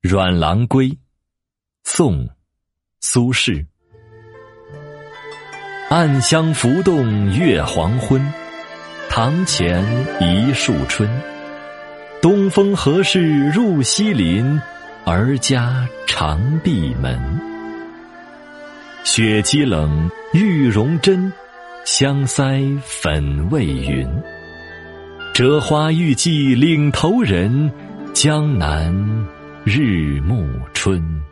阮郎归，宋·苏轼。暗香浮动月黄昏，堂前一树春。东风何事入西林？儿家常闭门。雪肌冷，玉容真，香腮粉未匀。折花欲寄岭头人，江南日暮春。